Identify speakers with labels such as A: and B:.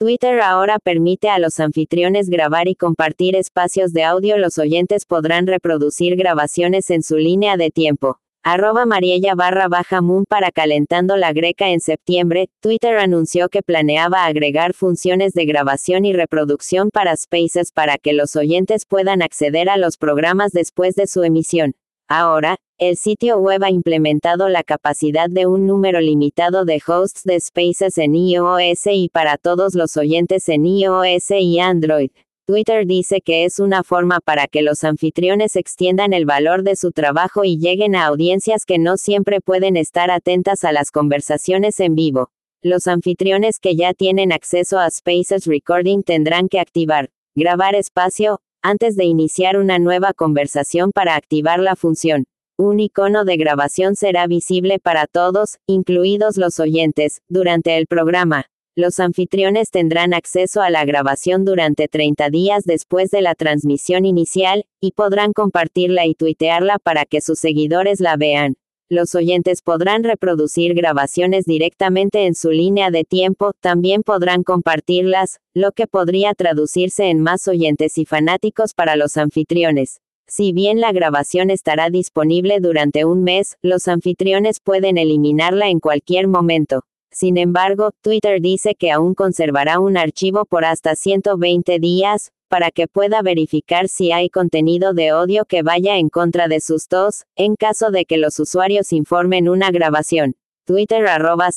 A: Twitter ahora permite a los anfitriones grabar y compartir espacios de audio. Los oyentes podrán reproducir grabaciones en su línea de tiempo. Arroba Mariella barra baja Moon para Calentando la Greca en septiembre, Twitter anunció que planeaba agregar funciones de grabación y reproducción para Spaces para que los oyentes puedan acceder a los programas después de su emisión. Ahora, el sitio web ha implementado la capacidad de un número limitado de hosts de Spaces en iOS y para todos los oyentes en iOS y Android. Twitter dice que es una forma para que los anfitriones extiendan el valor de su trabajo y lleguen a audiencias que no siempre pueden estar atentas a las conversaciones en vivo. Los anfitriones que ya tienen acceso a Spaces Recording tendrán que activar, grabar espacio, antes de iniciar una nueva conversación para activar la función. Un icono de grabación será visible para todos, incluidos los oyentes, durante el programa. Los anfitriones tendrán acceso a la grabación durante 30 días después de la transmisión inicial, y podrán compartirla y tuitearla para que sus seguidores la vean. Los oyentes podrán reproducir grabaciones directamente en su línea de tiempo, también podrán compartirlas, lo que podría traducirse en más oyentes y fanáticos para los anfitriones. Si bien la grabación estará disponible durante un mes, los anfitriones pueden eliminarla en cualquier momento. Sin embargo, Twitter dice que aún conservará un archivo por hasta 120 días, para que pueda verificar si hay contenido de odio que vaya en contra de sus tos, en caso de que los usuarios informen una grabación. Twitter arroba.